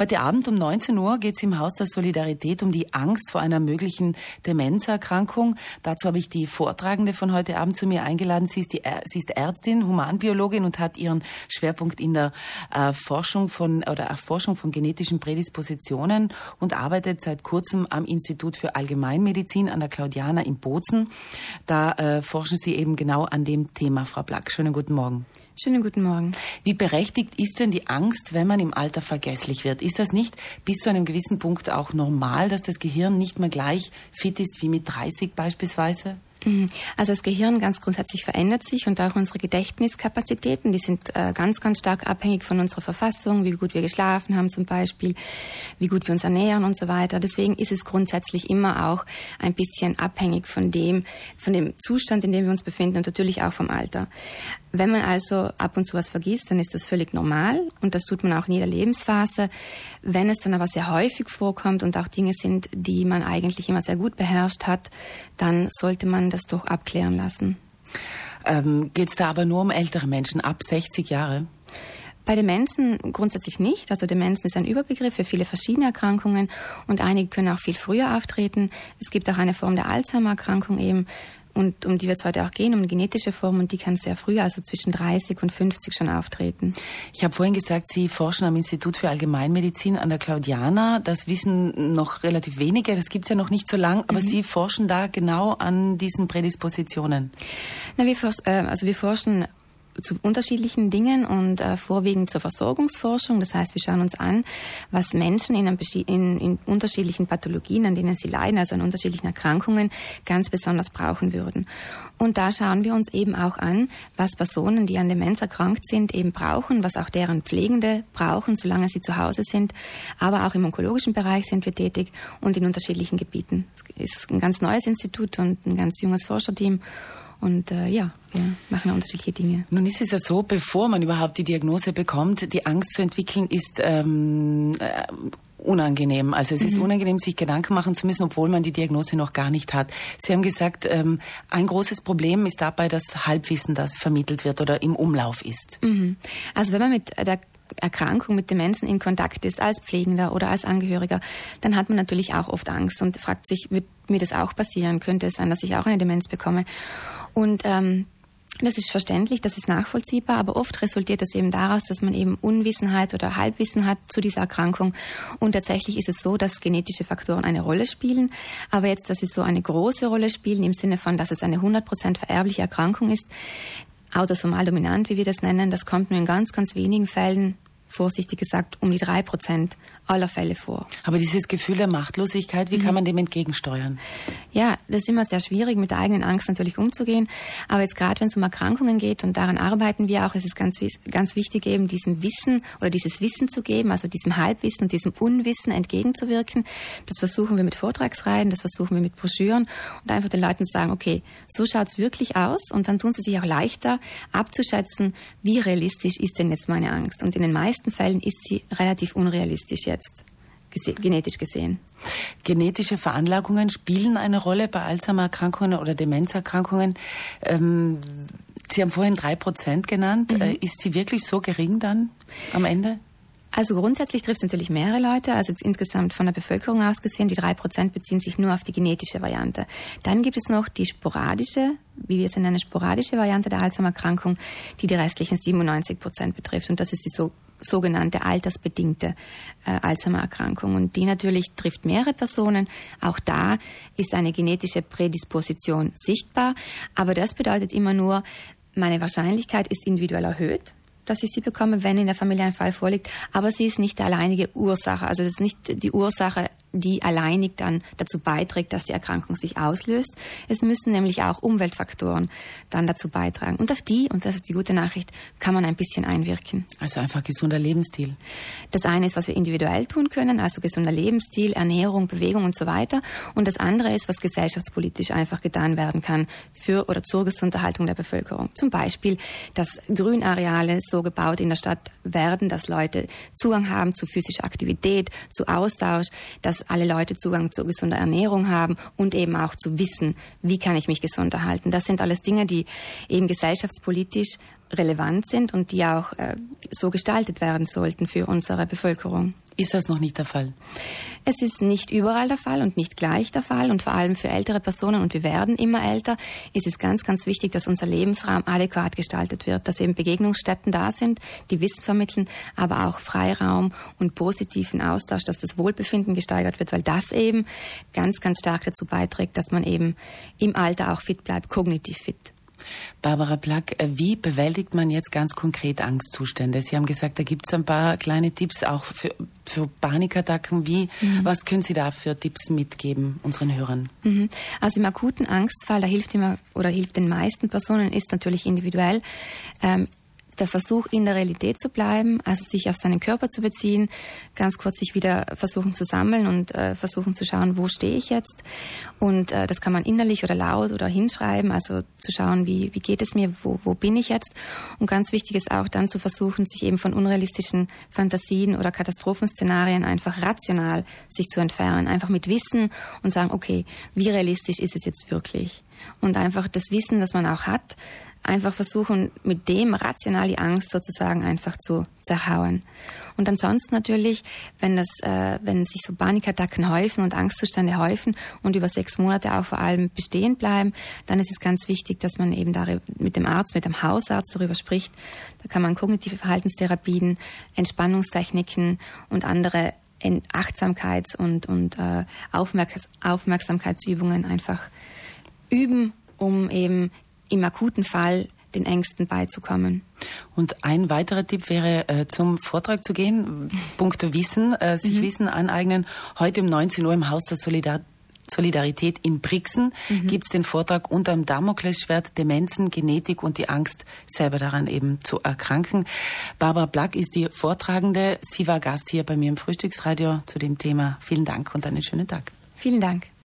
Heute Abend um 19 Uhr geht es im Haus der Solidarität um die Angst vor einer möglichen Demenzerkrankung. Dazu habe ich die Vortragende von heute Abend zu mir eingeladen. Sie ist, die, sie ist Ärztin, Humanbiologin und hat ihren Schwerpunkt in der äh, Forschung von oder Erforschung von genetischen Prädispositionen und arbeitet seit kurzem am Institut für Allgemeinmedizin an der Claudiana in Bozen. Da äh, forschen Sie eben genau an dem Thema, Frau Black. Schönen guten Morgen. Schönen guten Morgen. Wie berechtigt ist denn die Angst, wenn man im Alter vergesslich wird? Ist das nicht bis zu einem gewissen Punkt auch normal, dass das Gehirn nicht mehr gleich fit ist wie mit 30 beispielsweise? Mhm. Also das Gehirn ganz grundsätzlich verändert sich und auch unsere Gedächtniskapazitäten, die sind äh, ganz, ganz stark abhängig von unserer Verfassung, wie gut wir geschlafen haben zum Beispiel, wie gut wir uns ernähren und so weiter. Deswegen ist es grundsätzlich immer auch ein bisschen abhängig von dem, von dem Zustand, in dem wir uns befinden und natürlich auch vom Alter. Wenn man also ab und zu was vergisst, dann ist das völlig normal und das tut man auch in jeder Lebensphase. Wenn es dann aber sehr häufig vorkommt und auch Dinge sind, die man eigentlich immer sehr gut beherrscht hat, dann sollte man das doch abklären lassen. Ähm, Geht es da aber nur um ältere Menschen ab 60 Jahre? Bei Demenzen grundsätzlich nicht. Also Demenzen ist ein Überbegriff für viele verschiedene Erkrankungen und einige können auch viel früher auftreten. Es gibt auch eine Form der Alzheimer-Erkrankung eben, und um die wird es heute auch gehen, um eine genetische Form und die kann sehr früh, also zwischen 30 und 50 schon auftreten. Ich habe vorhin gesagt, Sie forschen am Institut für Allgemeinmedizin an der Claudiana. Das wissen noch relativ wenige, das gibt es ja noch nicht so lang, aber mhm. Sie forschen da genau an diesen Prädispositionen. Na, wir, äh, also wir forschen zu unterschiedlichen Dingen und äh, vorwiegend zur Versorgungsforschung. Das heißt, wir schauen uns an, was Menschen in, in, in, unterschiedlichen Pathologien, an denen sie leiden, also an unterschiedlichen Erkrankungen, ganz besonders brauchen würden. Und da schauen wir uns eben auch an, was Personen, die an Demenz erkrankt sind, eben brauchen, was auch deren Pflegende brauchen, solange sie zu Hause sind. Aber auch im onkologischen Bereich sind wir tätig und in unterschiedlichen Gebieten. Es ist ein ganz neues Institut und ein ganz junges Forscherteam. Und äh, ja, wir machen unterschiedliche Dinge. Nun ist es ja so, bevor man überhaupt die Diagnose bekommt, die Angst zu entwickeln ist ähm, äh, unangenehm. Also es ist mhm. unangenehm, sich Gedanken machen zu müssen, obwohl man die Diagnose noch gar nicht hat. Sie haben gesagt, ähm, ein großes Problem ist dabei das Halbwissen, das vermittelt wird oder im Umlauf ist. Mhm. Also wenn man mit der Erkrankung mit Demenzen in Kontakt ist, als Pflegender oder als Angehöriger, dann hat man natürlich auch oft Angst und fragt sich, wird mir das auch passieren? Könnte es sein, dass ich auch eine Demenz bekomme? Und ähm, das ist verständlich, das ist nachvollziehbar, aber oft resultiert das eben daraus, dass man eben Unwissenheit oder Halbwissen hat zu dieser Erkrankung. Und tatsächlich ist es so, dass genetische Faktoren eine Rolle spielen. Aber jetzt, dass sie so eine große Rolle spielen, im Sinne von, dass es eine 100% vererbliche Erkrankung ist, autosomal dominant, wie wir das nennen, das kommt nur in ganz, ganz wenigen Fällen vorsichtig gesagt, um die drei Prozent aller Fälle vor. Aber dieses Gefühl der Machtlosigkeit, wie mhm. kann man dem entgegensteuern? Ja, das ist immer sehr schwierig, mit der eigenen Angst natürlich umzugehen. Aber jetzt gerade, wenn es um Erkrankungen geht, und daran arbeiten wir auch, ist es ganz, ganz wichtig, eben diesem Wissen oder dieses Wissen zu geben, also diesem Halbwissen und diesem Unwissen entgegenzuwirken. Das versuchen wir mit Vortragsreihen, das versuchen wir mit Broschüren und einfach den Leuten zu sagen, okay, so schaut es wirklich aus und dann tun sie sich auch leichter abzuschätzen, wie realistisch ist denn jetzt meine Angst. Und in den meisten Fällen ist sie relativ unrealistisch jetzt jetzt, genetisch gesehen. Genetische Veranlagungen spielen eine Rolle bei Alzheimer-Erkrankungen oder Demenzerkrankungen. Ähm, Sie haben vorhin drei Prozent genannt. Mhm. Äh, ist sie wirklich so gering dann am Ende? Also grundsätzlich trifft es natürlich mehrere Leute. Also insgesamt von der Bevölkerung aus gesehen, die drei Prozent beziehen sich nur auf die genetische Variante. Dann gibt es noch die sporadische, wie wir es nennen, sporadische Variante der Alzheimer-Erkrankung, die die restlichen 97 Prozent betrifft. Und das ist die so sogenannte altersbedingte äh, Alzheimer-Erkrankung. Und die natürlich trifft mehrere Personen. Auch da ist eine genetische Prädisposition sichtbar. Aber das bedeutet immer nur, meine Wahrscheinlichkeit ist individuell erhöht dass ich sie bekomme, wenn in der Familie ein Fall vorliegt. Aber sie ist nicht die alleinige Ursache. Also das ist nicht die Ursache, die alleinig dann dazu beiträgt, dass die Erkrankung sich auslöst. Es müssen nämlich auch Umweltfaktoren dann dazu beitragen. Und auf die, und das ist die gute Nachricht, kann man ein bisschen einwirken. Also einfach gesunder Lebensstil. Das eine ist, was wir individuell tun können, also gesunder Lebensstil, Ernährung, Bewegung und so weiter. Und das andere ist, was gesellschaftspolitisch einfach getan werden kann für oder zur Gesunderhaltung der Bevölkerung. Zum Beispiel, dass Grünareale so gebaut in der Stadt werden, dass Leute Zugang haben zu physischer Aktivität, zu Austausch, dass alle Leute Zugang zu gesunder Ernährung haben und eben auch zu wissen, wie kann ich mich gesund erhalten. Das sind alles Dinge, die eben gesellschaftspolitisch relevant sind und die auch äh, so gestaltet werden sollten für unsere Bevölkerung. Ist das noch nicht der Fall? Es ist nicht überall der Fall und nicht gleich der Fall. Und vor allem für ältere Personen, und wir werden immer älter, ist es ganz, ganz wichtig, dass unser Lebensraum adäquat gestaltet wird, dass eben Begegnungsstätten da sind, die Wissen vermitteln, aber auch Freiraum und positiven Austausch, dass das Wohlbefinden gesteigert wird, weil das eben ganz, ganz stark dazu beiträgt, dass man eben im Alter auch fit bleibt, kognitiv fit. Barbara Plack, äh, wie bewältigt man jetzt ganz konkret Angstzustände? Sie haben gesagt, da gibt es ein paar kleine Tipps auch für, für Panikattacken. Wie, mhm. Was können Sie da für Tipps mitgeben unseren Hörern? Mhm. Also im akuten Angstfall, da hilft immer oder hilft den meisten Personen, ist natürlich individuell. Ähm, der Versuch, in der Realität zu bleiben, also sich auf seinen Körper zu beziehen, ganz kurz sich wieder versuchen zu sammeln und äh, versuchen zu schauen, wo stehe ich jetzt. Und äh, das kann man innerlich oder laut oder hinschreiben, also zu schauen, wie, wie geht es mir, wo, wo bin ich jetzt. Und ganz wichtig ist auch dann zu versuchen, sich eben von unrealistischen Fantasien oder Katastrophenszenarien einfach rational sich zu entfernen, einfach mit Wissen und sagen, okay, wie realistisch ist es jetzt wirklich? Und einfach das Wissen, das man auch hat, einfach versuchen, mit dem rational die Angst sozusagen einfach zu zerhauen. Und ansonsten natürlich, wenn das, äh, wenn sich so Panikattacken häufen und Angstzustände häufen und über sechs Monate auch vor allem bestehen bleiben, dann ist es ganz wichtig, dass man eben mit dem Arzt, mit dem Hausarzt darüber spricht. Da kann man kognitive Verhaltenstherapien, Entspannungstechniken und andere Achtsamkeits- und, und äh, Aufmerks Aufmerksamkeitsübungen einfach üben, um eben im akuten Fall den Ängsten beizukommen. Und ein weiterer Tipp wäre, äh, zum Vortrag zu gehen, Punkte Wissen, äh, sich mhm. Wissen aneignen. Heute um 19 Uhr im Haus der Solidar Solidarität in Brixen mhm. gibt es den Vortrag unter dem Damoklesschwert Demenzen, Genetik und die Angst, selber daran eben zu erkranken. Barbara Black ist die Vortragende. Sie war Gast hier bei mir im Frühstücksradio zu dem Thema. Vielen Dank und einen schönen Tag. Vielen Dank.